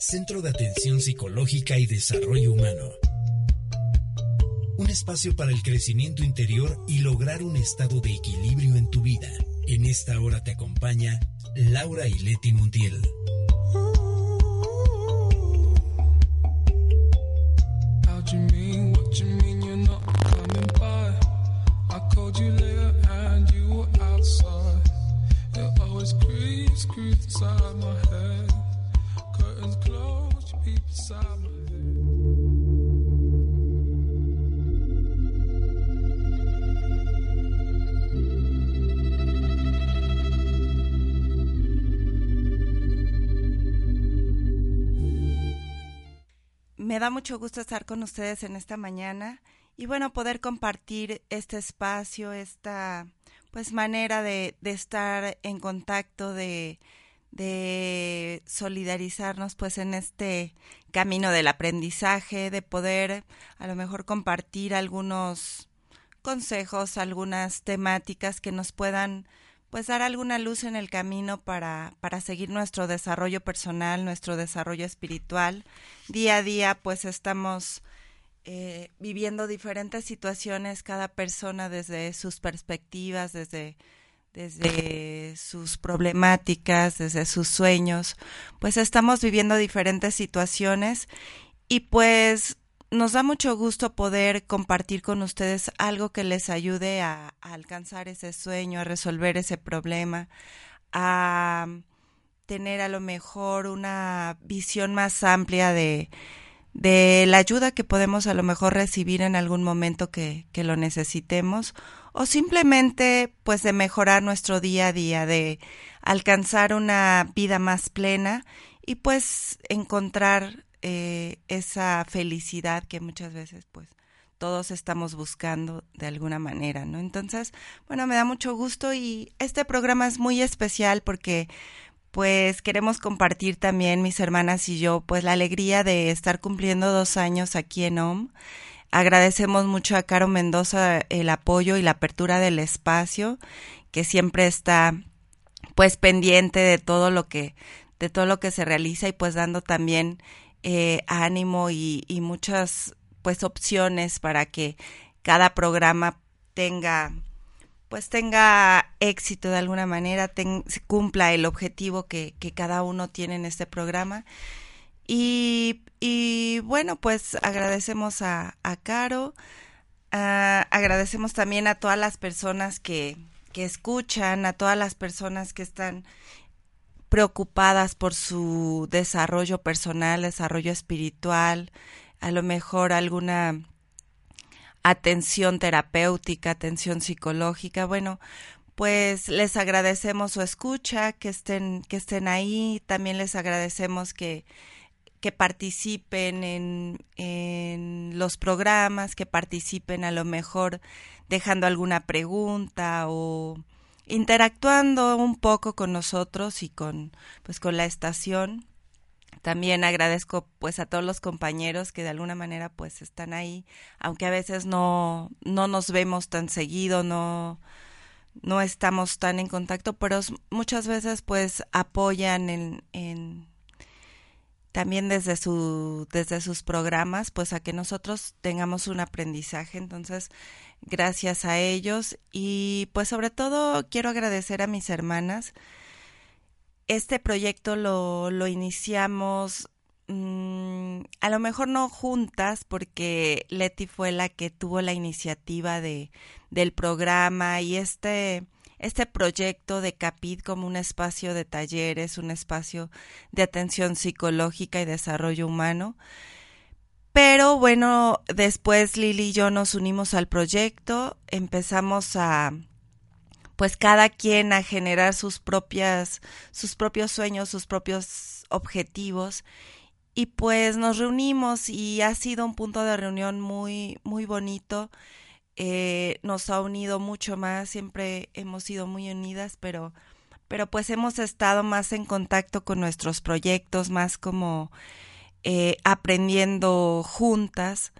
Centro de Atención Psicológica y Desarrollo Humano. Un espacio para el crecimiento interior y lograr un estado de equilibrio en tu vida. En esta hora te acompaña Laura y Leti Montiel. Inside my head. Me da mucho gusto estar con ustedes en esta mañana y bueno, poder compartir este espacio, esta pues manera de, de estar en contacto, de, de solidarizarnos pues en este camino del aprendizaje, de poder a lo mejor compartir algunos consejos, algunas temáticas que nos puedan pues dar alguna luz en el camino para, para seguir nuestro desarrollo personal, nuestro desarrollo espiritual. Día a día pues estamos eh, viviendo diferentes situaciones, cada persona desde sus perspectivas, desde, desde sus problemáticas, desde sus sueños, pues estamos viviendo diferentes situaciones y pues nos da mucho gusto poder compartir con ustedes algo que les ayude a, alcanzar ese sueño, a resolver ese problema, a tener a lo mejor una visión más amplia de, de la ayuda que podemos a lo mejor recibir en algún momento que, que lo necesitemos o simplemente pues de mejorar nuestro día a día, de alcanzar una vida más plena y pues encontrar eh, esa felicidad que muchas veces pues todos estamos buscando de alguna manera, ¿no? Entonces, bueno, me da mucho gusto y este programa es muy especial porque pues queremos compartir también mis hermanas y yo pues la alegría de estar cumpliendo dos años aquí en OM. Agradecemos mucho a Caro Mendoza el apoyo y la apertura del espacio, que siempre está pues pendiente de todo lo que de todo lo que se realiza y pues dando también eh, ánimo y, muchas pues opciones para que cada programa tenga pues tenga éxito de alguna manera, ten, cumpla el objetivo que, que, cada uno tiene en este programa. Y, y bueno, pues agradecemos a, a Caro, uh, agradecemos también a todas las personas que, que escuchan, a todas las personas que están preocupadas por su desarrollo personal, desarrollo espiritual, a lo mejor alguna atención terapéutica, atención psicológica. Bueno, pues les agradecemos su escucha, que estén, que estén ahí. También les agradecemos que, que participen en, en los programas, que participen a lo mejor dejando alguna pregunta o interactuando un poco con nosotros y con pues con la estación. También agradezco pues a todos los compañeros que de alguna manera pues están ahí, aunque a veces no no nos vemos tan seguido, no no estamos tan en contacto, pero muchas veces pues apoyan en, en también desde su desde sus programas pues a que nosotros tengamos un aprendizaje. Entonces gracias a ellos. Y pues sobre todo quiero agradecer a mis hermanas. Este proyecto lo, lo iniciamos mmm, a lo mejor no juntas porque Leti fue la que tuvo la iniciativa de del programa y este este proyecto de CAPID como un espacio de talleres, un espacio de atención psicológica y desarrollo humano. Pero bueno, después Lili y yo nos unimos al proyecto, empezamos a pues cada quien a generar sus propias sus propios sueños, sus propios objetivos y pues nos reunimos y ha sido un punto de reunión muy, muy bonito. Eh, nos ha unido mucho más, siempre hemos sido muy unidas, pero, pero pues hemos estado más en contacto con nuestros proyectos, más como eh, aprendiendo juntas.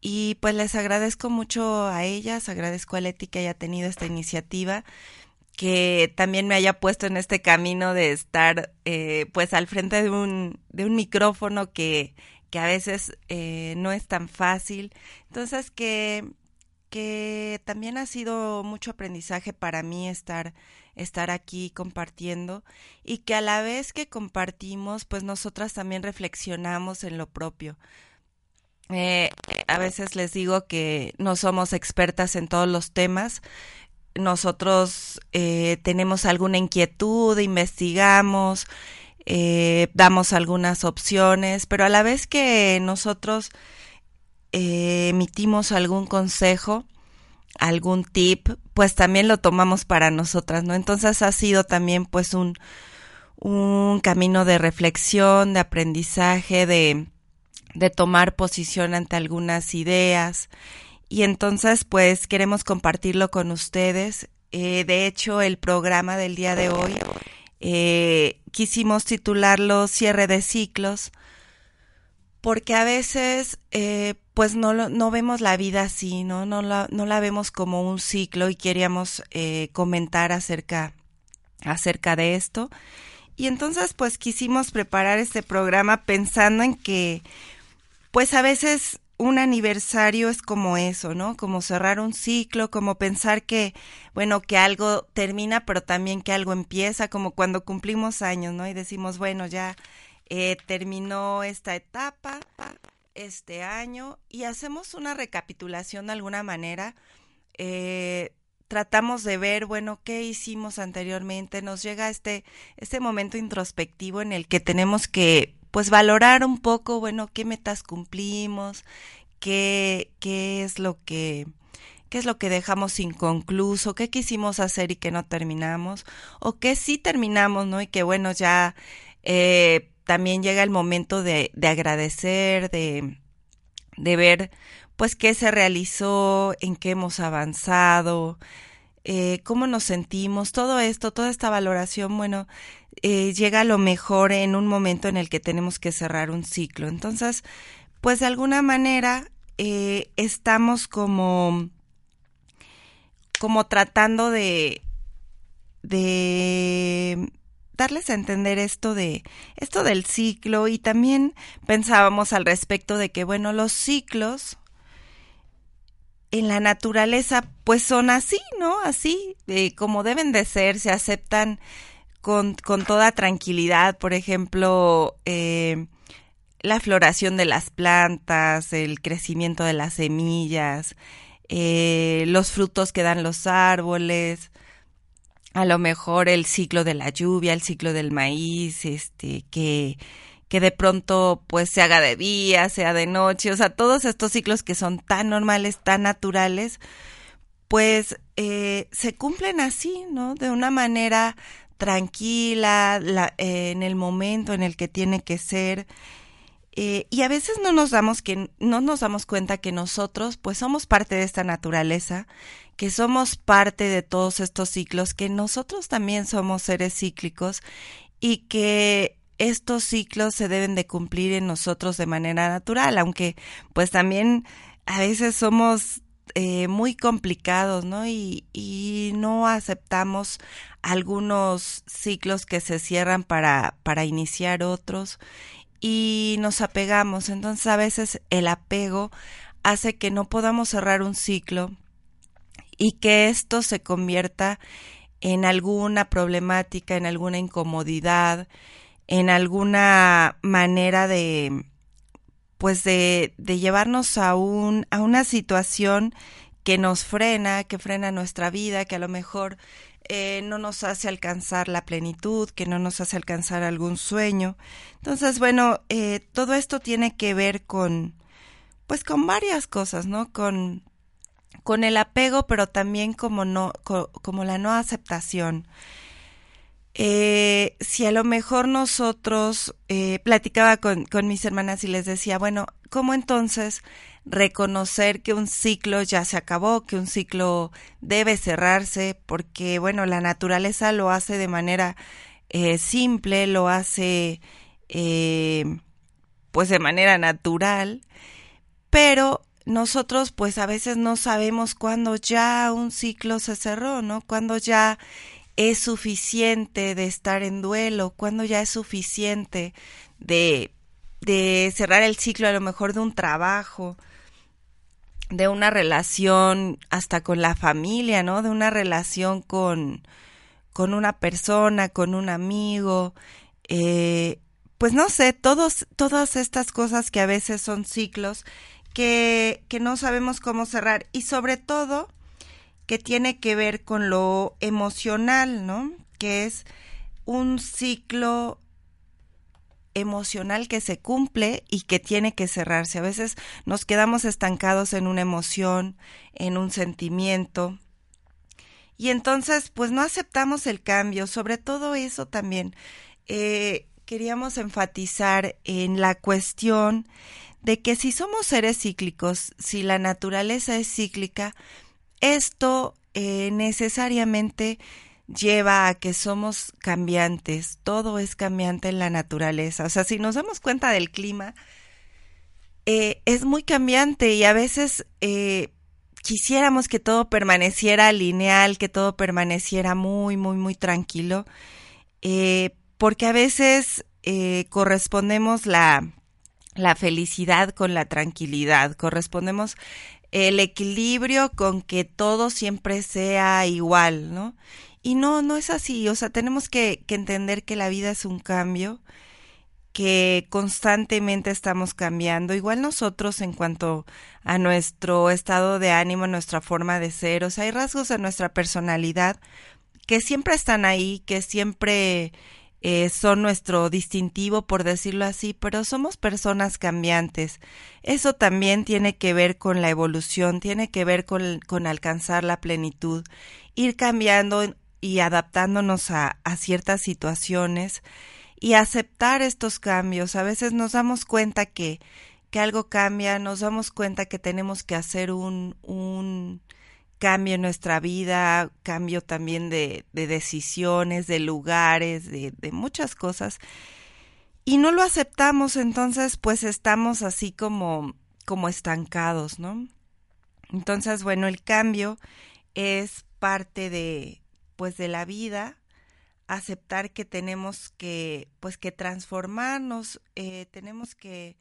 Y pues les agradezco mucho a ellas, agradezco a Leti que haya tenido esta iniciativa, que también me haya puesto en este camino de estar eh, pues al frente de un, de un micrófono que, que a veces eh, no es tan fácil. Entonces que, que también ha sido mucho aprendizaje para mí estar estar aquí compartiendo y que a la vez que compartimos, pues nosotras también reflexionamos en lo propio. Eh, a veces les digo que no somos expertas en todos los temas. Nosotros eh, tenemos alguna inquietud, investigamos, eh, damos algunas opciones, pero a la vez que nosotros eh, emitimos algún consejo, algún tip, pues también lo tomamos para nosotras, ¿no? Entonces ha sido también pues un, un camino de reflexión, de aprendizaje, de, de tomar posición ante algunas ideas y entonces pues queremos compartirlo con ustedes. Eh, de hecho, el programa del día de hoy eh, quisimos titularlo Cierre de ciclos porque a veces eh, pues no, no vemos la vida así, ¿no? No la, no la vemos como un ciclo y queríamos eh, comentar acerca, acerca de esto. Y entonces pues quisimos preparar este programa pensando en que pues a veces un aniversario es como eso, ¿no? Como cerrar un ciclo, como pensar que, bueno, que algo termina, pero también que algo empieza, como cuando cumplimos años, ¿no? Y decimos, bueno, ya eh, terminó esta etapa, este año, y hacemos una recapitulación de alguna manera. Eh, tratamos de ver, bueno, qué hicimos anteriormente, nos llega este, este momento introspectivo en el que tenemos que pues valorar un poco, bueno, qué metas cumplimos, qué, qué es lo que, qué es lo que dejamos inconcluso, qué quisimos hacer y que no terminamos, o qué sí terminamos, ¿no? Y que bueno, ya eh, también llega el momento de, de agradecer, de, de ver pues qué se realizó, en qué hemos avanzado, eh, cómo nos sentimos, todo esto, toda esta valoración, bueno, eh, llega a lo mejor en un momento en el que tenemos que cerrar un ciclo. Entonces, pues de alguna manera eh, estamos como, como tratando de, de darles a entender esto de esto del ciclo y también pensábamos al respecto de que bueno los ciclos en la naturaleza pues son así no así eh, como deben de ser se aceptan con, con toda tranquilidad. Por ejemplo eh, la floración de las plantas el crecimiento de las semillas eh, los frutos que dan los árboles a lo mejor el ciclo de la lluvia, el ciclo del maíz, este, que, que de pronto pues se haga de día, sea de noche, o sea, todos estos ciclos que son tan normales, tan naturales, pues eh, se cumplen así, ¿no? De una manera tranquila, la, eh, en el momento en el que tiene que ser. Eh, y a veces no nos damos que no nos damos cuenta que nosotros pues somos parte de esta naturaleza que somos parte de todos estos ciclos, que nosotros también somos seres cíclicos y que estos ciclos se deben de cumplir en nosotros de manera natural, aunque pues también a veces somos eh, muy complicados, ¿no? Y, y, no aceptamos algunos ciclos que se cierran para, para iniciar otros y nos apegamos. Entonces a veces el apego hace que no podamos cerrar un ciclo y que esto se convierta en alguna problemática, en alguna incomodidad, en alguna manera de pues de, de llevarnos a un a una situación que nos frena, que frena nuestra vida, que a lo mejor eh, no nos hace alcanzar la plenitud, que no nos hace alcanzar algún sueño. Entonces, bueno, eh, todo esto tiene que ver con, pues, con varias cosas, ¿no? Con con el apego, pero también como no, como la no aceptación. eh, si a lo mejor nosotros eh, platicaba con, con mis hermanas y les decía, bueno, ¿cómo entonces reconocer que un ciclo ya se acabó, que un ciclo debe cerrarse, porque bueno, la naturaleza lo hace de manera eh, simple, lo hace pues de manera natural, pero nosotros pues a veces no sabemos cuándo ya un ciclo se cerró, ¿no? Cuándo ya es suficiente de estar en duelo, cuando ya es suficiente de, de cerrar el ciclo a lo mejor de un trabajo, de una relación hasta con la familia, ¿no? De una relación con, con una persona, con un amigo, eh, pues no sé, todos, todas estas cosas que a veces son ciclos que, no sabemos cómo cerrar y sobre todo que tiene que ver con lo emocional, ¿no? Que es un ciclo emocional que se cumple y que tiene que cerrarse. A veces nos quedamos estancados en una emoción, en un sentimiento. Y entonces, pues no aceptamos el cambio. Sobre todo eso también. Eh, queríamos enfatizar en la cuestión de que si somos seres cíclicos, si la naturaleza es cíclica, esto eh, necesariamente lleva a que somos cambiantes, todo es cambiante en la naturaleza. O sea, si nos damos cuenta del clima, eh, es muy cambiante y a veces eh, quisiéramos que todo permaneciera lineal, que todo permaneciera muy, muy, muy tranquilo, porque a veces correspondemos la, la felicidad con la tranquilidad, correspondemos el equilibrio con que todo siempre sea igual, ¿no? Y no, no es así, o sea, tenemos que, entender que la vida es un cambio, que constantemente estamos cambiando, igual nosotros en cuanto a nuestro estado de ánimo, nuestra forma de ser, o sea, hay rasgos de nuestra personalidad que siempre están ahí, que siempre eh, son nuestro distintivo, por decirlo así, pero somos personas cambiantes. Eso también tiene que ver con la evolución, tiene que ver con, con alcanzar la plenitud, ir cambiando y adaptándonos a, a ciertas situaciones y aceptar estos cambios. A veces nos damos cuenta que, que algo cambia, nos damos cuenta que tenemos que hacer un, un cambio en nuestra vida, cambio también de, de decisiones, de lugares, de, muchas cosas. Y no lo aceptamos, entonces pues estamos así como, como estancados, ¿no? Entonces, bueno, el cambio es parte de, pues de la vida, aceptar que tenemos que, pues que transformarnos, eh, tenemos que,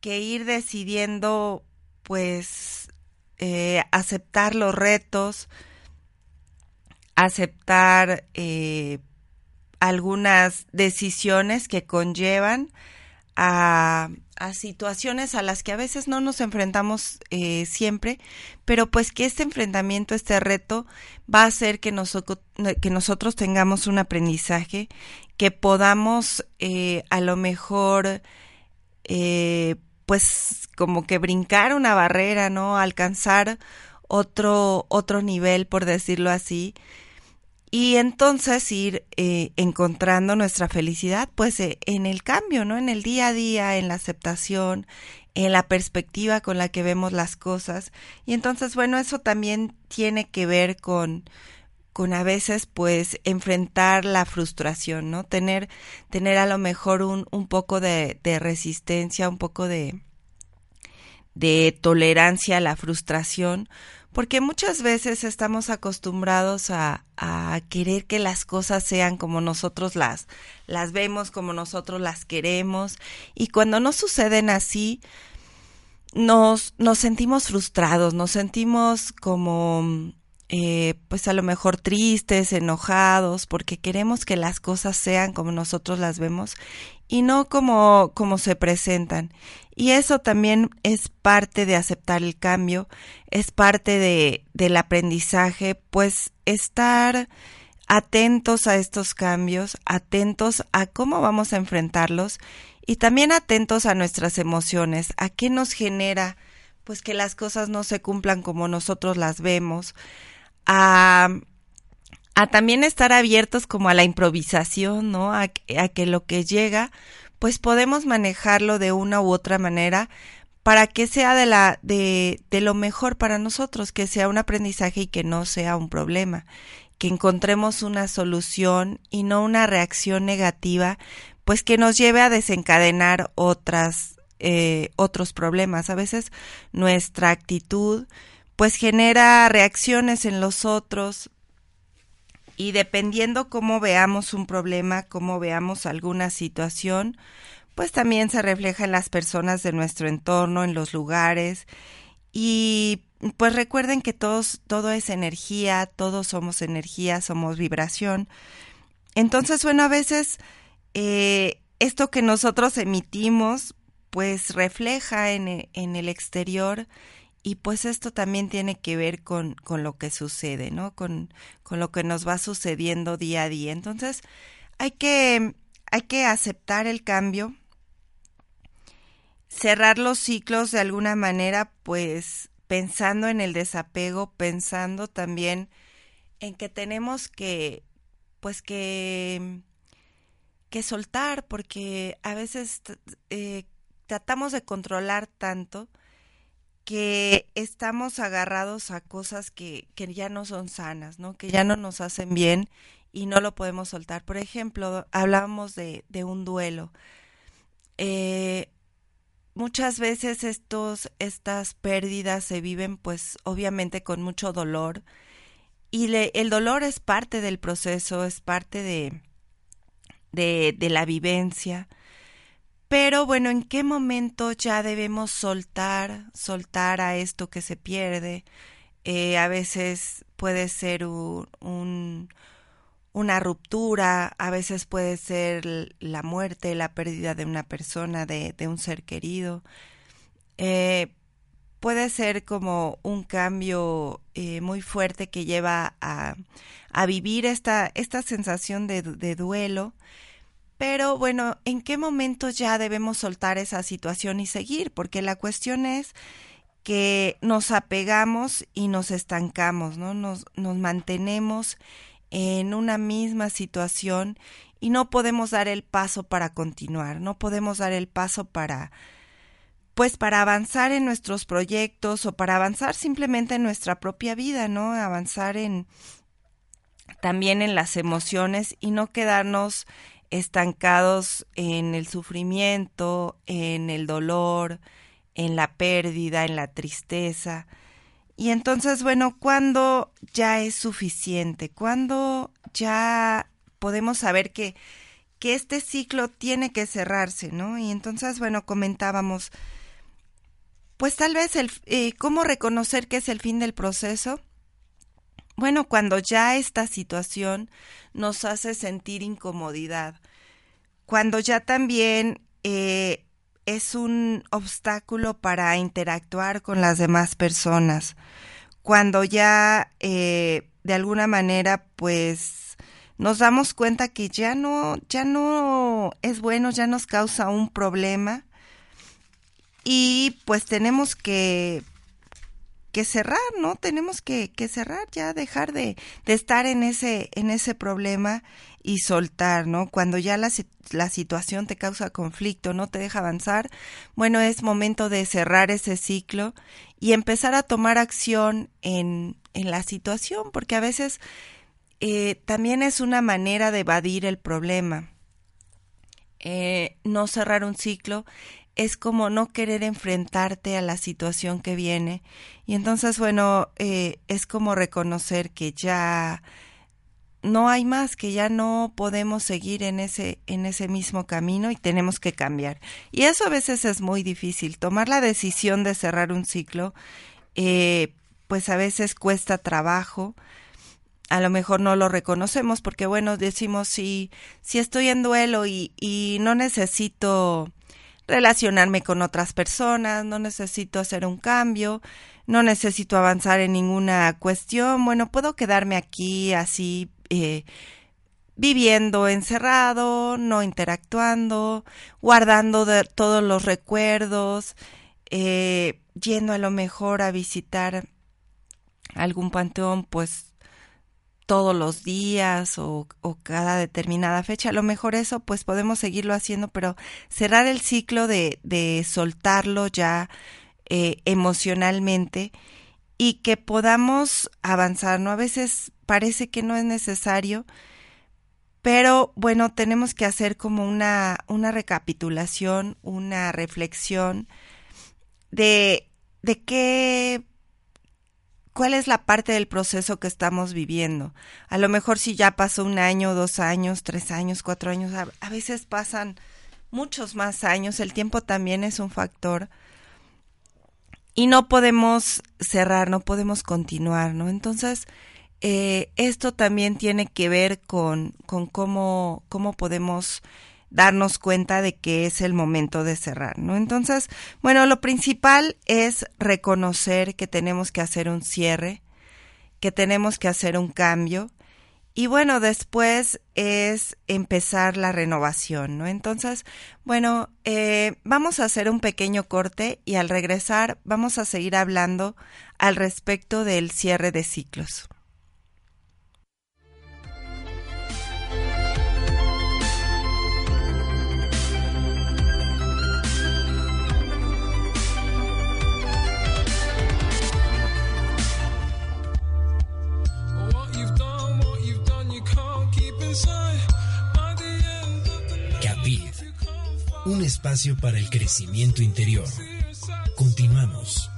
que ir decidiendo, pues eh, aceptar los retos, aceptar eh, algunas decisiones que conllevan a, situaciones a las que a veces no nos enfrentamos eh, siempre, pero pues que este enfrentamiento, este reto, va a hacer que, nosotros que nosotros tengamos un aprendizaje, que podamos eh, a lo mejor eh, pues como que brincar una barrera, ¿no? Alcanzar otro, otro nivel, por decirlo así. Y entonces ir eh, encontrando nuestra felicidad, pues eh, en el cambio, ¿no? En el día a día, en la aceptación, en la perspectiva con la que vemos las cosas. Y entonces, bueno, eso también tiene que ver con, con a veces pues enfrentar la frustración, ¿no? Tener, tener a lo mejor un, un poco de, de, resistencia, un poco de, de tolerancia a la frustración, porque muchas veces estamos acostumbrados a, a querer que las cosas sean como nosotros las, las vemos, como nosotros las queremos, y cuando no suceden así, nos, nos sentimos frustrados, nos sentimos como eh, pues a lo mejor tristes, enojados, porque queremos que las cosas sean como nosotros las vemos y no como, como se presentan. Y eso también es parte de aceptar el cambio, es parte de, del aprendizaje, pues estar atentos a estos cambios, atentos a cómo vamos a enfrentarlos y también atentos a nuestras emociones, a qué nos genera pues que las cosas no se cumplan como nosotros las vemos, a, también estar abiertos como a la improvisación, ¿no? A, a que lo que llega, pues podemos manejarlo de una u otra manera para que sea de la de, de lo mejor para nosotros, que sea un aprendizaje y que no sea un problema, que encontremos una solución y no una reacción negativa, pues que nos lleve a desencadenar otras eh, otros problemas. A veces nuestra actitud pues genera reacciones en los otros y dependiendo cómo veamos un problema, cómo veamos alguna situación, pues también se refleja en las personas de nuestro entorno, en los lugares y pues recuerden que todos todo es energía, todos somos energía, somos vibración. Entonces, bueno, a veces eh, esto que nosotros emitimos pues refleja en, en el exterior y pues esto también tiene que ver con, con lo que sucede, ¿no? Con, con, lo que nos va sucediendo día a día. Entonces, hay que, hay que aceptar el cambio, cerrar los ciclos de alguna manera, pues pensando en el desapego, pensando también en que tenemos que, pues que, que soltar, porque a veces eh, tratamos de controlar tanto, que estamos agarrados a cosas que, que ya no son sanas, ¿no? Que ya no nos hacen bien y no lo podemos soltar. Por ejemplo, hablábamos de, de un duelo. Eh, muchas veces estos, estas pérdidas se viven pues obviamente con mucho dolor y le, el dolor es parte del proceso, es parte de, de, de la vivencia. Pero bueno, ¿en qué momento ya debemos soltar, soltar a esto que se pierde? Eh, a veces puede ser un, un, una ruptura, a veces puede ser la muerte, la pérdida de una persona, de, un ser querido. Eh, puede ser como un cambio eh, muy fuerte que lleva a, a vivir esta, esta sensación de duelo pero bueno, ¿en qué momento ya debemos soltar esa situación y seguir? Porque la cuestión es que nos apegamos y nos estancamos, ¿no? Nos, nos mantenemos en una misma situación y no podemos dar el paso para continuar, no podemos dar el paso para pues para avanzar en nuestros proyectos o para avanzar simplemente en nuestra propia vida, ¿no? Avanzar en también en las emociones y no quedarnos estancados en el sufrimiento, en el dolor, en la pérdida, en la tristeza. Y entonces, bueno, ¿cuándo ya es suficiente? ¿Cuándo ya podemos saber que, que este ciclo tiene que cerrarse, ¿no? Y entonces, bueno, comentábamos, pues tal vez el, eh, cómo reconocer que es el fin del proceso bueno, cuando ya esta situación nos hace sentir incomodidad, cuando ya también eh, es un obstáculo para interactuar con las demás personas, cuando ya eh, de alguna manera pues nos damos cuenta que ya no, ya no es bueno, ya nos causa un problema y pues tenemos que que cerrar, ¿no? Tenemos que, que cerrar ya, dejar de, de, estar en ese, en ese problema y soltar, ¿no? Cuando ya la, la situación te causa conflicto, no te deja avanzar, bueno, es momento de cerrar ese ciclo y empezar a tomar acción en, en la situación, porque a veces eh, también es una manera de evadir el problema. Eh, no cerrar un ciclo es como no querer enfrentarte a la situación que viene. Y entonces, bueno, eh, es como reconocer que ya no hay más, que ya no podemos seguir en ese, en ese mismo camino y tenemos que cambiar. Y eso a veces es muy difícil. Tomar la decisión de cerrar un ciclo, eh, pues a veces cuesta trabajo. A lo mejor no lo reconocemos porque, bueno, decimos si, si estoy en duelo y, y no necesito relacionarme con otras personas, no necesito hacer un cambio, no necesito avanzar en ninguna cuestión, bueno, puedo quedarme aquí así eh, viviendo encerrado, no interactuando, guardando todos los recuerdos, eh, yendo a lo mejor a visitar algún panteón, pues todos los días o, cada determinada fecha. A lo mejor eso pues podemos seguirlo haciendo, pero cerrar el ciclo de, de soltarlo ya eh, emocionalmente y que podamos avanzar, ¿no? A veces parece que no es necesario, pero bueno, tenemos que hacer como una, una recapitulación, una reflexión de, de qué cuál es la parte del proceso que estamos viviendo. A lo mejor si ya pasó un año, dos años, tres años, cuatro años, a, veces pasan muchos más años, el tiempo también es un factor. Y no podemos cerrar, no podemos continuar, ¿no? Entonces, eh, esto también tiene que ver con, con cómo, cómo podemos darnos cuenta de que es el momento de cerrar, ¿no? Entonces, bueno, lo principal es reconocer que tenemos que hacer un cierre, que tenemos que hacer un cambio y bueno, después es empezar la renovación, ¿no? Entonces, bueno, eh, vamos a hacer un pequeño corte y al regresar vamos a seguir hablando al respecto del cierre de ciclos. Para el crecimiento interior. Continuamos.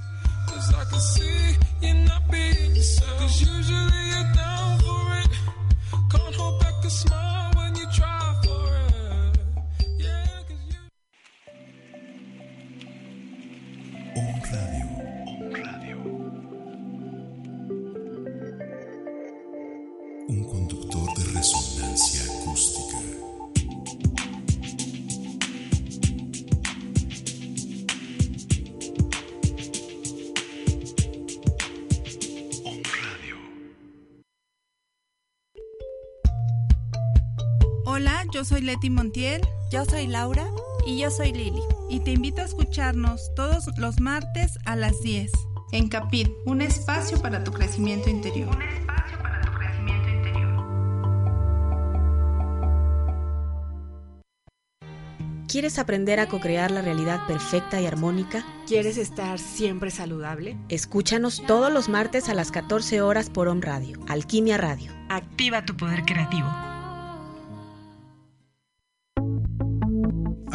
Leti Montiel Yo soy Laura. Y yo soy Lili. y te invito a escucharnos todos los martes a las 10 en Capit, un espacio para tu crecimiento interior. ¿Quieres aprender a co-crear la realidad perfecta y armónica? ¿Quieres estar siempre saludable? Escúchanos todos los martes a las 14 horas por Om Radio, Alquimia Radio. Activa tu poder creativo.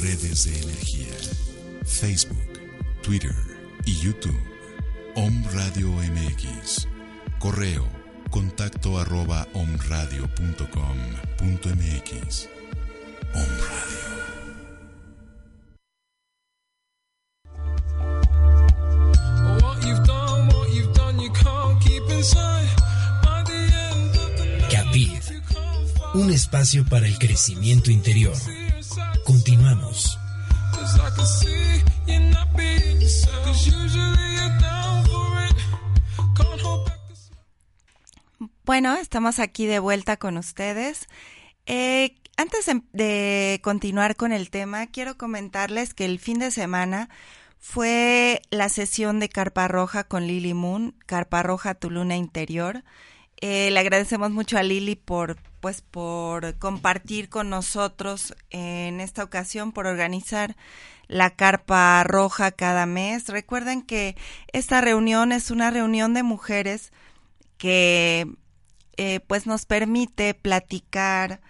Redes de energía. Facebook, Twitter y YouTube. Om Radio MX. Correo contacto arroba omradio.com.mx. Om Radio. Un espacio para el crecimiento interior. Continuamos. Bueno, estamos aquí de vuelta con ustedes. Eh, antes de, de continuar con el tema, quiero comentarles que el fin de semana fue la sesión de Carpa Roja con Lily Moon, Carpa Roja, tu luna interior. Eh, le agradecemos mucho a Lili por, pues, por compartir con nosotros en esta ocasión, por organizar la carpa roja cada mes. Recuerden que esta reunión es una reunión de mujeres que, eh, pues, nos permite platicar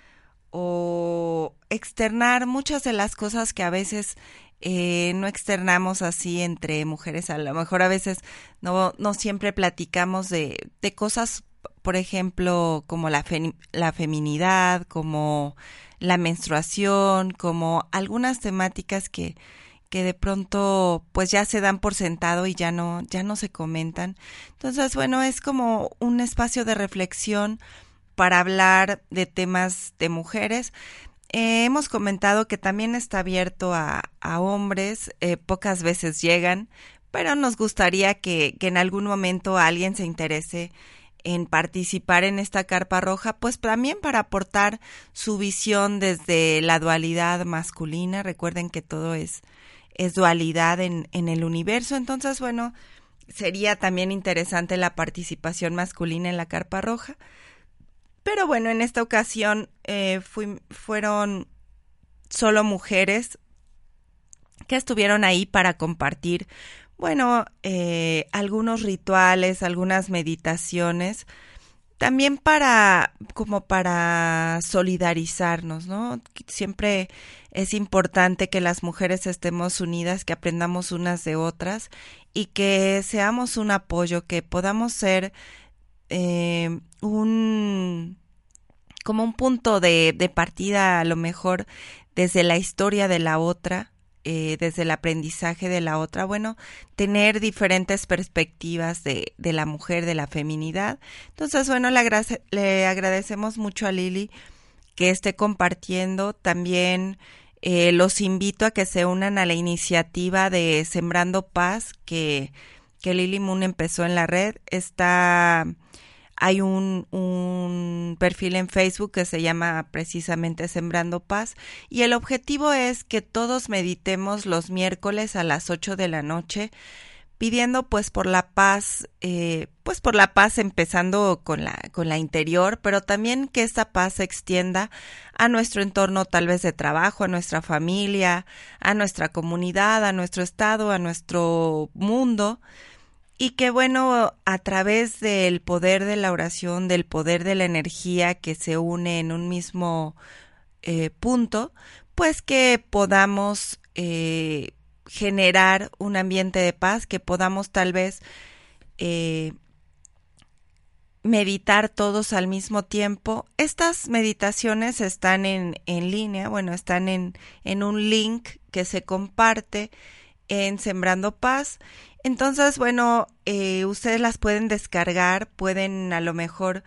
o externar muchas de las cosas que a veces eh, no externamos así entre mujeres. A lo mejor a veces no, no siempre platicamos de, de cosas por ejemplo, como la, la feminidad, como la menstruación, como algunas temáticas que, que de pronto pues ya se dan por sentado y ya no, ya no se comentan. Entonces, bueno, es como un espacio de reflexión para hablar de temas de mujeres. Eh, hemos comentado que también está abierto a, a hombres, eh, pocas veces llegan, pero nos gustaría que, que en algún momento alguien se interese en participar en esta carpa roja, pues también para aportar su visión desde la dualidad masculina. Recuerden que todo es, es dualidad en, el universo. Entonces, bueno, sería también interesante la participación masculina en la carpa roja. Pero bueno, en esta ocasión eh, fueron solo mujeres que estuvieron ahí para compartir bueno, eh, algunos rituales, algunas meditaciones, también para, como para solidarizarnos, ¿no? Siempre es importante que las mujeres estemos unidas, que aprendamos unas de otras y que seamos un apoyo, que podamos ser eh, un como un punto de, de partida a lo mejor desde la historia de la otra eh, desde el aprendizaje de la otra, bueno, tener diferentes perspectivas de, de la mujer, de la feminidad. Entonces, bueno, le, le agradecemos mucho a Lili que esté compartiendo. También eh, los invito a que se unan a la iniciativa de Sembrando Paz que, que Lili Moon empezó en la red. Está hay un, un, perfil en Facebook que se llama precisamente Sembrando Paz y el objetivo es que todos meditemos los miércoles a las 8 de la noche pidiendo pues por la paz, eh, pues por la paz empezando con la, con la interior, pero también que esta paz se extienda a nuestro entorno tal vez de trabajo, a nuestra familia, a nuestra comunidad, a nuestro estado, a nuestro mundo y que bueno, a través del poder de la oración, del poder de la energía que se une en un mismo eh, punto, pues que podamos eh, generar un ambiente de paz, que podamos tal vez eh, meditar todos al mismo tiempo. Estas meditaciones están en, en línea, bueno, están en, en un link que se comparte en Sembrando Paz entonces, bueno, eh, ustedes las pueden descargar, pueden a lo mejor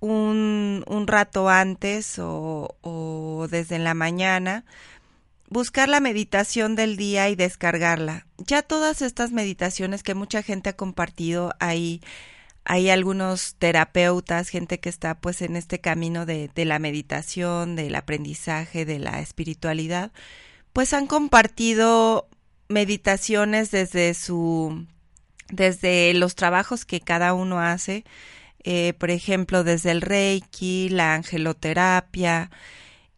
un, un rato antes o, o desde la mañana buscar la meditación del día y descargarla. Ya todas estas meditaciones que mucha gente ha compartido, hay, hay algunos terapeutas, gente que está pues en este camino de, de la meditación, del aprendizaje, de la espiritualidad, pues han compartido meditaciones desde su desde los trabajos que cada uno hace, eh, por ejemplo, desde el Reiki, la angeloterapia,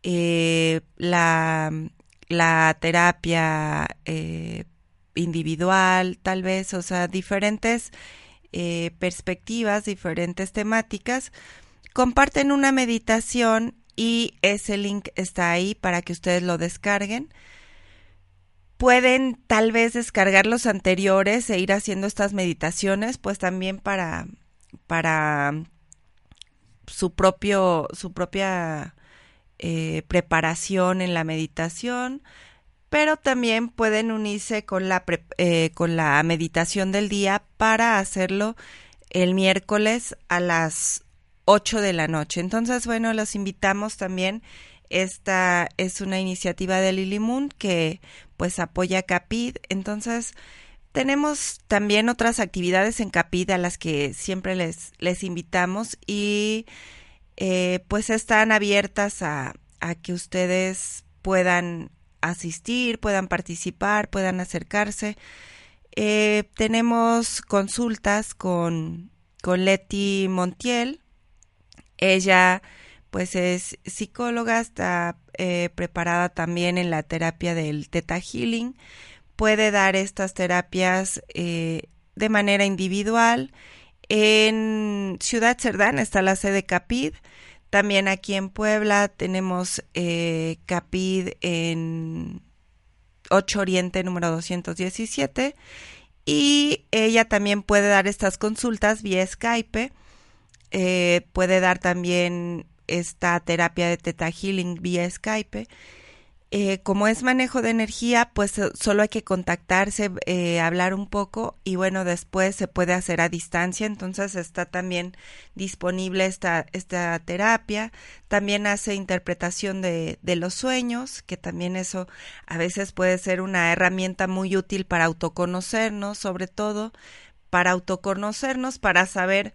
eh, la, la, terapia eh, individual, tal vez, o sea, diferentes perspectivas, diferentes temáticas, comparten una meditación y ese link está ahí para que ustedes lo descarguen pueden tal vez descargar los anteriores e ir haciendo estas meditaciones, pues también para, para su propio, su propia eh, preparación en la meditación, pero también pueden unirse con la, eh, con la meditación del día para hacerlo el miércoles a las 8 de la noche. Entonces, bueno, los invitamos también esta es una iniciativa de Lily Moon que pues apoya Capid. Entonces, tenemos también otras actividades en Capid a las que siempre les, les invitamos y eh, pues están abiertas a, a que ustedes puedan asistir, puedan participar, puedan acercarse. Eh, tenemos consultas con, con Leti Montiel. Ella pues es psicóloga, está eh, preparada también en la terapia del Theta Healing, puede dar estas terapias eh, de manera individual. En Ciudad Cerdán está la sede Capid, también aquí en Puebla tenemos eh, Capid en 8 Oriente número 217 y ella también puede dar estas consultas vía Skype. Puede dar también esta terapia de Teta Healing vía Skype. Eh, como es manejo de energía, pues eh, solo hay que contactarse, eh, hablar un poco y bueno, después se puede hacer a distancia, entonces está también disponible esta, esta terapia. También hace interpretación de, de los sueños, que también eso a veces puede ser una herramienta muy útil para autoconocernos, sobre todo para autoconocernos, para saber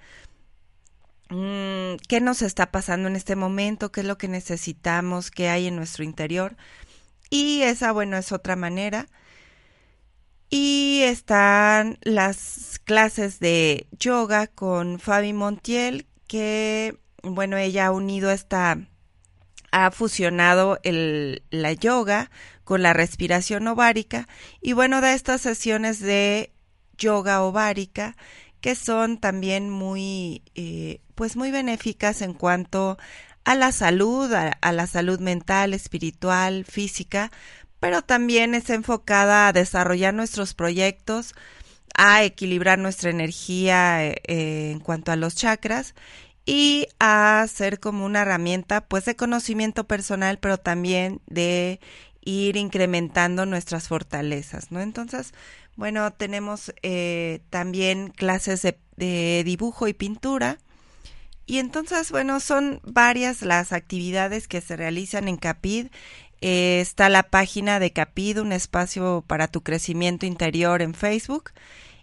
qué nos está pasando en este momento, qué es lo que necesitamos, qué hay en nuestro interior. Y esa, bueno, es otra manera. Y están las clases de yoga con Fabi Montiel, que, bueno, ella ha unido esta, ha fusionado el, la yoga con la respiración ovárica y, bueno, da estas sesiones de yoga ovárica que son también muy, eh, pues muy benéficas en cuanto a la salud, a, la salud mental, espiritual, física, pero también es enfocada a desarrollar nuestros proyectos, a equilibrar nuestra energía eh, eh, en cuanto a los chakras y a ser como una herramienta pues de conocimiento personal, pero también de ir incrementando nuestras fortalezas, ¿no? Entonces, bueno, tenemos eh, también clases de, dibujo y pintura, y entonces, bueno, son varias las actividades que se realizan en CAPID. Eh, está la página de CAPID, un espacio para tu crecimiento interior en Facebook.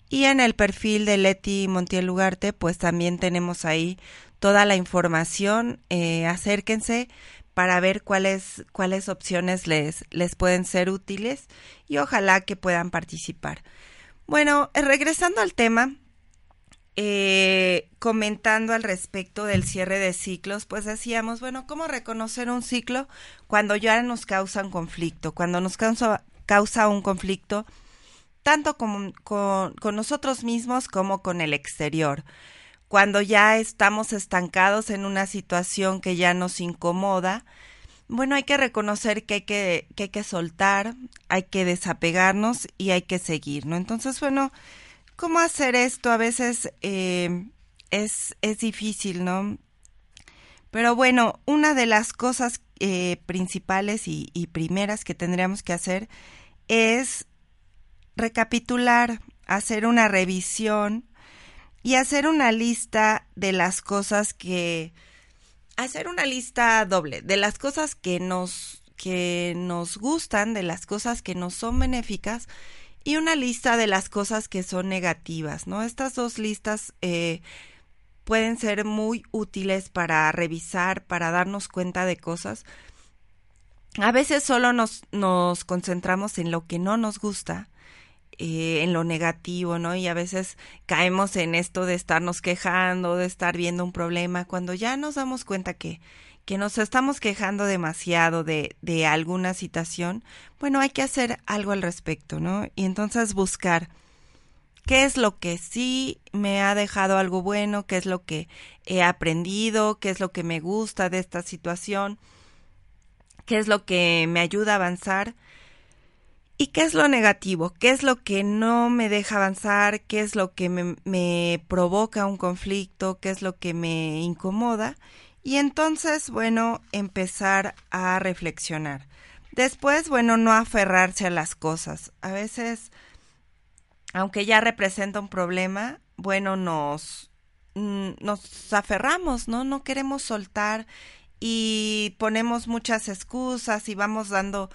Y en el perfil de Leti Montiel Ugarte, pues también tenemos ahí toda la información. Eh, acérquense para ver cuáles, cuáles opciones les, les pueden ser útiles y ojalá que puedan participar. Bueno, eh, regresando al tema, eh, comentando al respecto del cierre de ciclos, pues decíamos, bueno, ¿cómo reconocer un ciclo cuando ya nos causa un conflicto, cuando nos causa, causa un conflicto tanto con, con, con nosotros mismos como con el exterior? Cuando ya estamos estancados en una situación que ya nos incomoda, bueno, hay que reconocer que hay que, que soltar, hay que desapegarnos y hay que seguir, ¿no? Entonces, bueno, ¿Cómo hacer esto? A veces eh, es, es difícil, ¿no? Pero bueno, una de las cosas eh, principales y, primeras que tendríamos que hacer es recapitular, hacer una revisión y hacer una lista de las cosas que hacer una lista doble de las cosas que nos que nos gustan, de las cosas que nos son benéficas y una lista de las cosas que son negativas, ¿no? Estas dos listas eh, pueden ser muy útiles para revisar, para darnos cuenta de cosas. A veces solo nos, nos concentramos en lo que no nos gusta, eh, en lo negativo, ¿no? Y a veces caemos en esto de estarnos quejando, de estar viendo un problema, cuando ya nos damos cuenta que que nos estamos quejando demasiado de, de alguna situación, bueno, hay que hacer algo al respecto, ¿no? Y entonces buscar qué es lo que sí me ha dejado algo bueno, qué es lo que he aprendido, qué es lo que me gusta de esta situación, qué es lo que me ayuda a avanzar y qué es lo negativo, qué es lo que no me deja avanzar, qué es lo que me, provoca un conflicto, qué es lo que me incomoda y entonces, bueno, empezar a reflexionar. Después, bueno, no aferrarse a las cosas. A veces, aunque ya representa un problema, bueno, nos, mm, nos aferramos, ¿no? No queremos soltar y ponemos muchas excusas y vamos dando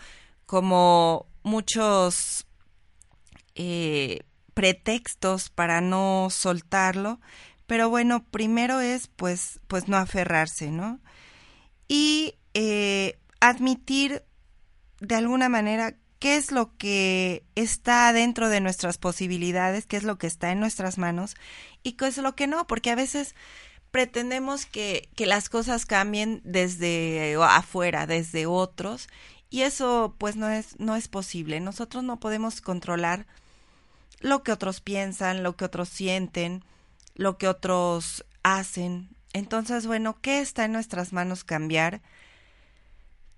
como muchos eh, pretextos para no soltarlo pero bueno, primero es pues, pues no aferrarse, ¿no? Y eh, admitir de alguna manera qué es lo que está dentro de nuestras posibilidades, qué es lo que está en nuestras manos y qué es lo que no, porque a veces pretendemos que, que las cosas cambien desde afuera, desde otros, y eso pues no es, no es posible. Nosotros no podemos controlar lo que otros piensan, lo que otros sienten, lo que otros hacen. Entonces, bueno, ¿qué está en nuestras manos cambiar?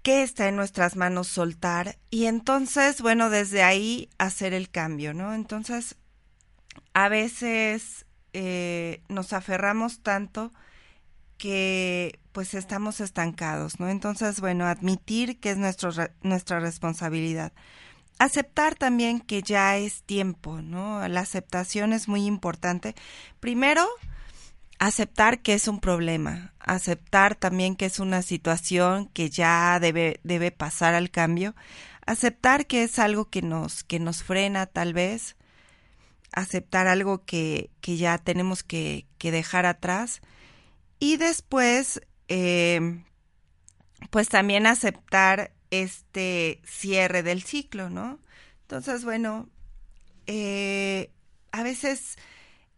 ¿Qué está en nuestras manos soltar? Y entonces, bueno, desde ahí hacer el cambio, ¿no? Entonces, a veces eh, nos aferramos tanto que pues estamos estancados, ¿no? Entonces, bueno, admitir que es nuestro, nuestra responsabilidad. Aceptar también que ya es tiempo, ¿no? La aceptación es muy importante. Primero, aceptar que es un problema, aceptar también que es una situación que ya debe, debe pasar al cambio, aceptar que es algo que nos, que nos frena tal vez, aceptar algo que, que ya tenemos que, que dejar atrás y después, eh, pues también aceptar este cierre del ciclo, ¿no? Entonces, bueno, eh, a veces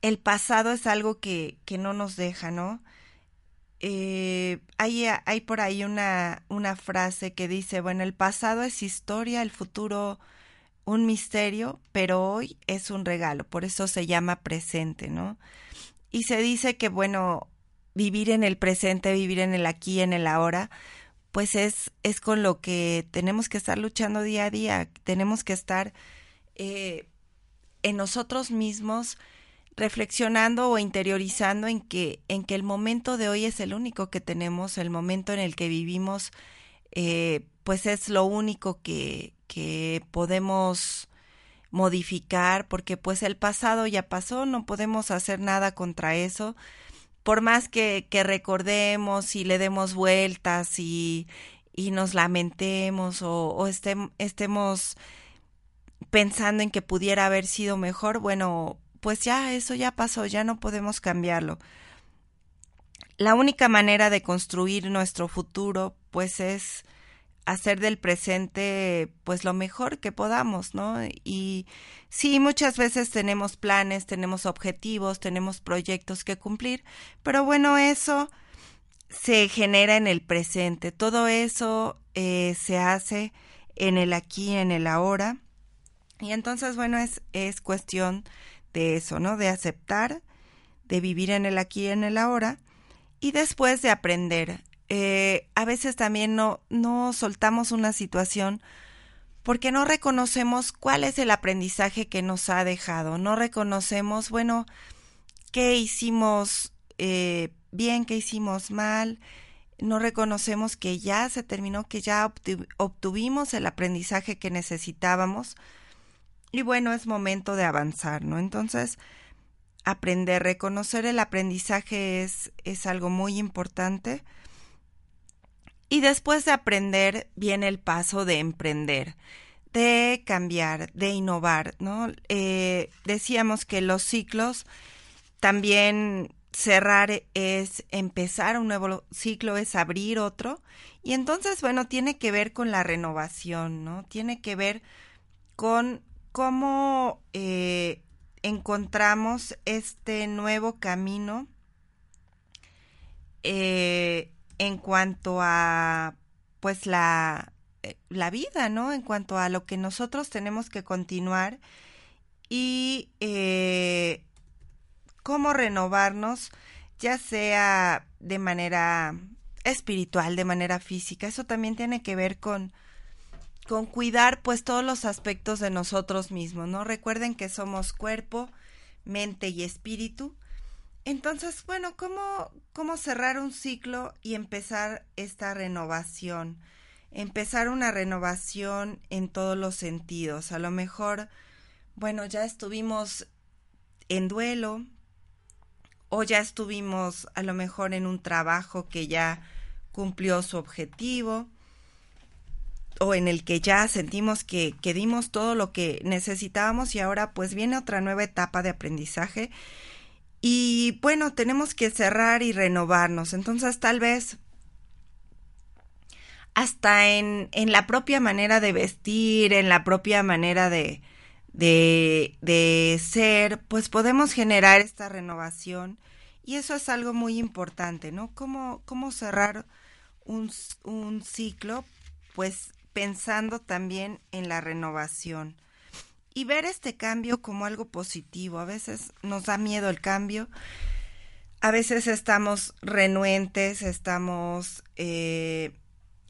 el pasado es algo que, que no nos deja, ¿no? Eh, hay, hay por ahí una, una frase que dice, bueno, el pasado es historia, el futuro un misterio, pero hoy es un regalo, por eso se llama presente, ¿no? Y se dice que, bueno, vivir en el presente, vivir en el aquí, en el ahora, pues es, es con lo que tenemos que estar luchando día a día, tenemos que estar eh, en nosotros mismos reflexionando o interiorizando en que, en que el momento de hoy es el único que tenemos, el momento en el que vivimos, eh, pues es lo único que, que podemos modificar, porque pues el pasado ya pasó, no podemos hacer nada contra eso, por más que, recordemos y le demos vueltas y, y nos lamentemos o, o estemos pensando en que pudiera haber sido mejor, bueno, pues ya eso ya pasó, ya no podemos cambiarlo. La única manera de construir nuestro futuro, pues es hacer del presente pues lo mejor que podamos, ¿no? Y sí, muchas veces tenemos planes, tenemos objetivos, tenemos proyectos que cumplir, pero bueno, eso se genera en el presente, todo eso eh, se hace en el aquí, en el ahora, y entonces, bueno, es, es cuestión de eso, ¿no? De aceptar, de vivir en el aquí, en el ahora, y después de aprender eh, a veces también no, soltamos una situación porque no reconocemos cuál es el aprendizaje que nos ha dejado, no reconocemos, bueno, qué hicimos eh, bien, qué hicimos mal, no reconocemos que ya se terminó, que ya obtuvimos el aprendizaje que necesitábamos y bueno, es momento de avanzar, ¿no? Entonces, aprender, reconocer el aprendizaje es, es algo muy importante y después de aprender viene el paso de emprender, de cambiar, de innovar, ¿no? Eh, decíamos que los ciclos también cerrar es empezar un nuevo ciclo, es abrir otro. Y entonces, bueno, tiene que ver con la renovación, ¿no? Tiene que ver con cómo eh, encontramos este nuevo camino eh, en cuanto a pues la, eh, la vida, ¿no? En cuanto a lo que nosotros tenemos que continuar y eh, cómo renovarnos, ya sea de manera espiritual, de manera física. Eso también tiene que ver con, con cuidar pues todos los aspectos de nosotros mismos, ¿no? Recuerden que somos cuerpo, mente y espíritu entonces, bueno, ¿cómo, ¿cómo cerrar un ciclo y empezar esta renovación? Empezar una renovación en todos los sentidos. A lo mejor, bueno, ya estuvimos en duelo o ya estuvimos a lo mejor en un trabajo que ya cumplió su objetivo o en el que ya sentimos que, que dimos todo lo que necesitábamos y ahora pues viene otra nueva etapa de aprendizaje y bueno, tenemos que cerrar y renovarnos. Entonces, tal vez hasta en, en la propia manera de vestir, en la propia manera de, de, de ser, pues podemos generar esta renovación. Y eso es algo muy importante, ¿no? ¿Cómo, cómo cerrar un, un ciclo? Pues pensando también en la renovación y ver este cambio como algo positivo. A veces nos da miedo el cambio, a veces estamos renuentes, estamos eh,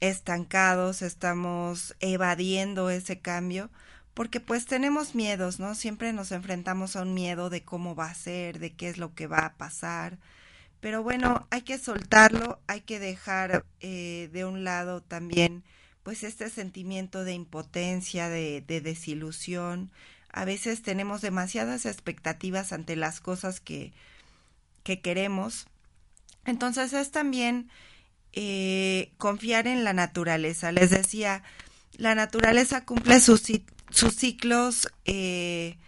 estancados, estamos evadiendo ese cambio, porque pues tenemos miedos, ¿no? Siempre nos enfrentamos a un miedo de cómo va a ser, de qué es lo que va a pasar, Pero bueno, hay que soltarlo, hay que dejar eh, de un lado también pues este sentimiento de impotencia, de, de desilusión. A veces tenemos demasiadas expectativas ante las cosas que, que queremos. Entonces es también eh, confiar en la naturaleza. Les decía, la naturaleza cumple sus, sus ciclos eh,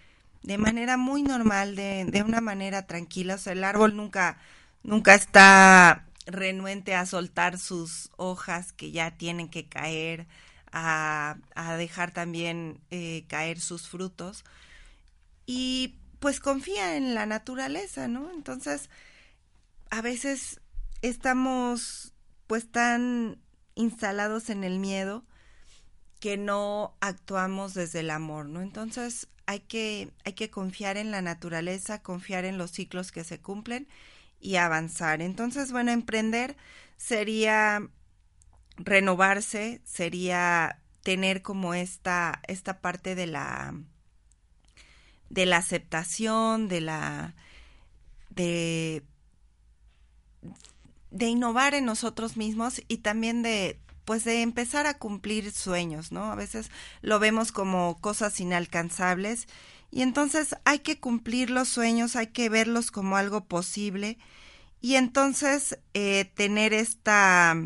de manera muy normal, de, de, una manera tranquila. O sea, el árbol nunca, nunca está renuente a soltar sus hojas que ya tienen que caer, a, a dejar también eh, caer sus frutos. Y pues confía en la naturaleza, ¿no? Entonces, a veces estamos pues tan instalados en el miedo que no actuamos desde el amor, ¿no? Entonces hay que, hay que confiar en la naturaleza, confiar en los ciclos que se cumplen y avanzar. Entonces, bueno, emprender sería renovarse, sería tener como esta, esta parte de la de la aceptación, de la de de innovar en nosotros mismos y también de pues de empezar a cumplir sueños, ¿no? A veces lo vemos como cosas inalcanzables y entonces hay que cumplir los sueños, hay que verlos como algo posible y entonces eh, tener esta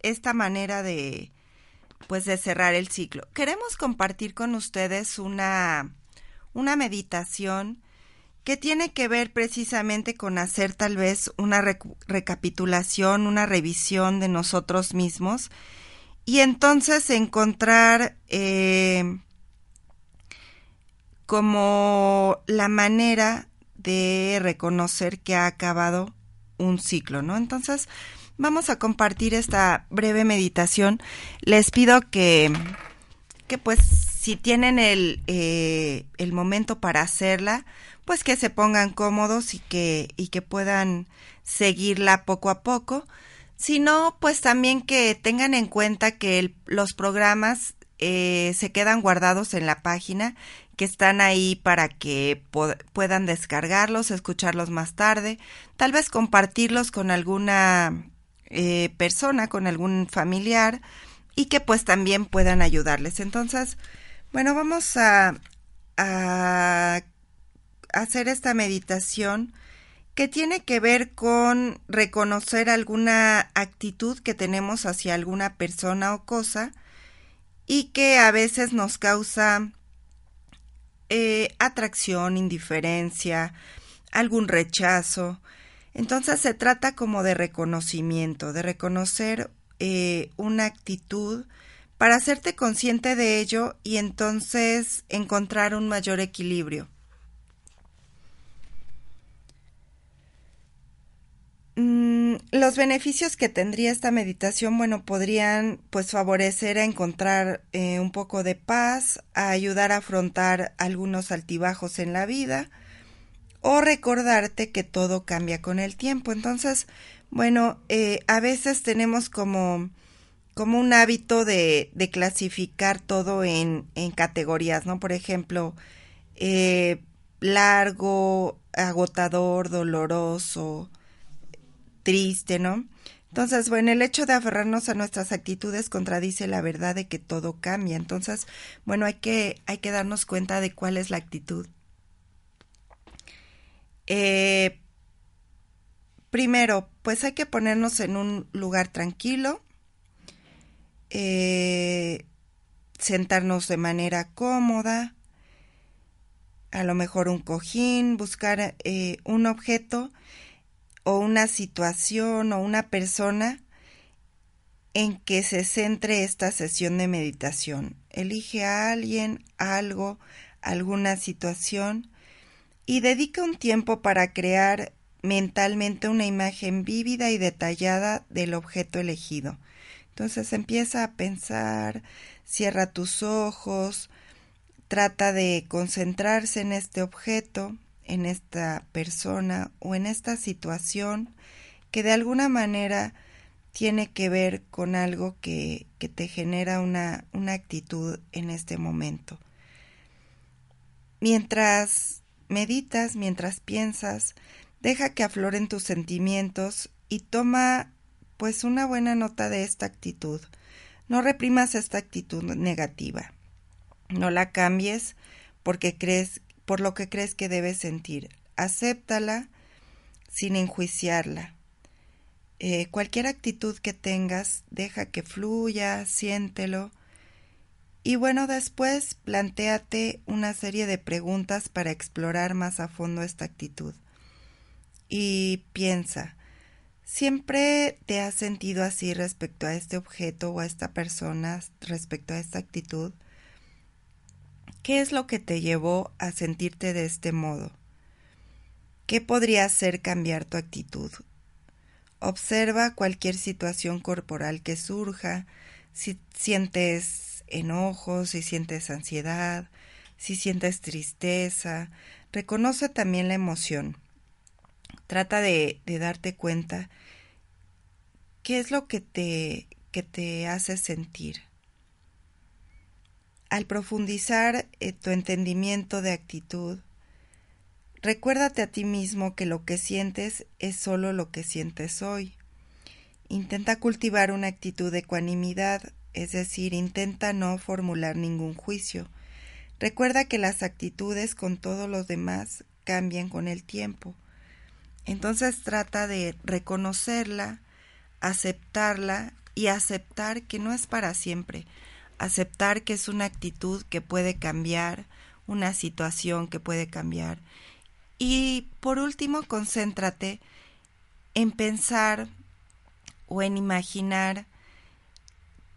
esta manera de pues de cerrar el ciclo. Queremos compartir con ustedes una una meditación que tiene que ver precisamente con hacer tal vez una recapitulación, una revisión de nosotros mismos y entonces encontrar eh, como la manera de reconocer que ha acabado un ciclo, ¿no? Entonces, vamos a compartir esta breve meditación. Les pido que, que pues, si tienen el, eh, el momento para hacerla, pues que se pongan cómodos y que, y que puedan seguirla poco a poco. Si no, pues también que tengan en cuenta que los programas eh, se quedan guardados en la página, que están ahí para que puedan descargarlos, escucharlos más tarde, tal vez compartirlos con alguna eh, persona, con algún familiar y que pues también puedan ayudarles. Entonces, bueno, vamos a, a hacer esta meditación que tiene que ver con reconocer alguna actitud que tenemos hacia alguna persona o cosa y que a veces nos causa eh, atracción, indiferencia, algún rechazo. Entonces se trata como de reconocimiento, de reconocer eh, una actitud para hacerte consciente de ello y entonces encontrar un mayor equilibrio. Mm, los beneficios que tendría esta meditación, bueno, podrían pues favorecer a encontrar eh, un poco de paz, a ayudar a afrontar algunos altibajos en la vida o recordarte que todo cambia con el tiempo. Entonces, bueno, eh, a veces tenemos como, como un hábito de, de clasificar todo en, en, categorías, ¿no? Por ejemplo, eh, largo, agotador, doloroso, triste, ¿no? Entonces, bueno, el hecho de aferrarnos a nuestras actitudes contradice la verdad de que todo cambia. Entonces, bueno, hay que, hay que darnos cuenta de cuál es la actitud. Eh, primero, pues hay que ponernos en un lugar tranquilo, eh, sentarnos de manera cómoda, a lo mejor un cojín, buscar eh, un objeto o una situación o una persona en que se centre esta sesión de meditación. Elige a alguien, algo, alguna situación y dedica un tiempo para crear mentalmente una imagen vívida y detallada del objeto elegido. Entonces empieza a pensar, cierra tus ojos, trata de concentrarse en este objeto, en esta persona o en esta situación que de alguna manera tiene que ver con algo que, que te genera una, una actitud en este momento. Mientras meditas, mientras piensas, Deja que afloren tus sentimientos y toma pues una buena nota de esta actitud. No reprimas esta actitud negativa. No la cambies porque crees por lo que crees que debes sentir. Acéptala sin enjuiciarla. Eh, cualquier actitud que tengas, deja que fluya, siéntelo. Y bueno, después plantéate una serie de preguntas para explorar más a fondo esta actitud. Y piensa, ¿siempre te has sentido así respecto a este objeto o a esta persona, respecto a esta actitud? ¿Qué es lo que te llevó a sentirte de este modo? ¿Qué podría hacer cambiar tu actitud? Observa cualquier situación corporal que surja, si sientes enojo, si sientes ansiedad, si sientes tristeza, reconoce también la emoción. Trata de, de darte cuenta qué es lo que te, que te hace sentir al profundizar eh, tu entendimiento de actitud, recuérdate a ti mismo que lo que sientes es solo lo que sientes hoy. Intenta cultivar una actitud de ecuanimidad, es decir, intenta no formular ningún juicio. Recuerda que las actitudes con todos los demás cambian con el tiempo. Entonces trata de reconocerla, aceptarla y aceptar que no es para siempre, aceptar que es una actitud que puede cambiar, una situación que puede cambiar. Y por último, concéntrate en pensar o en imaginar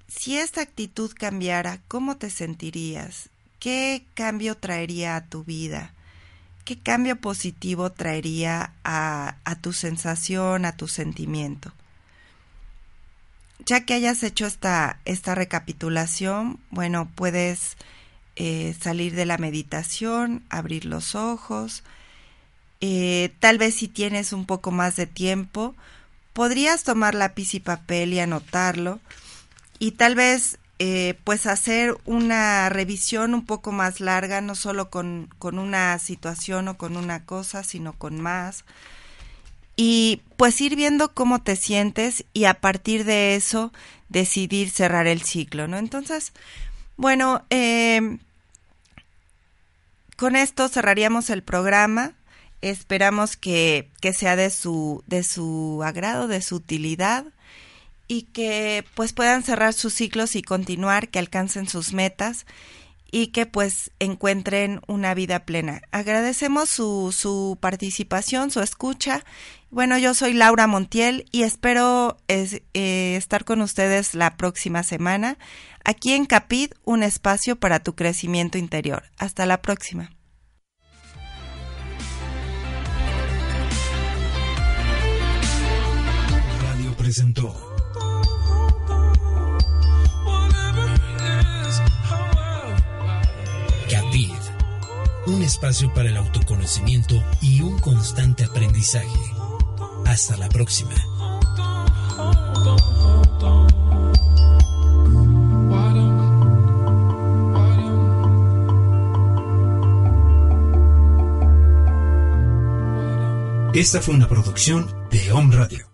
si esta actitud cambiara, ¿cómo te sentirías? ¿Qué cambio traería a tu vida? ¿Qué cambio positivo traería a, a tu sensación, a tu sentimiento? Ya que hayas hecho esta, esta recapitulación, bueno, puedes eh, salir de la meditación, abrir los ojos. Eh, tal vez si tienes un poco más de tiempo, podrías tomar lápiz y papel y anotarlo. Y tal vez eh, pues hacer una revisión un poco más larga, no solo con, con una situación o con una cosa, sino con más y pues ir viendo cómo te sientes y a partir de eso decidir cerrar el ciclo, ¿no? Entonces, bueno, eh, con esto cerraríamos el programa. Esperamos que, que sea de su, de su agrado, de su utilidad y que pues puedan cerrar sus ciclos y continuar, que alcancen sus metas y que pues encuentren una vida plena. Agradecemos su, su participación, su escucha. Bueno, yo soy Laura Montiel y espero eh, estar con ustedes la próxima semana aquí en Capid, un espacio para tu crecimiento interior. Hasta la próxima. Radio presentó un espacio para el autoconocimiento y un constante aprendizaje. Hasta la próxima. Esta fue una producción de Home Radio.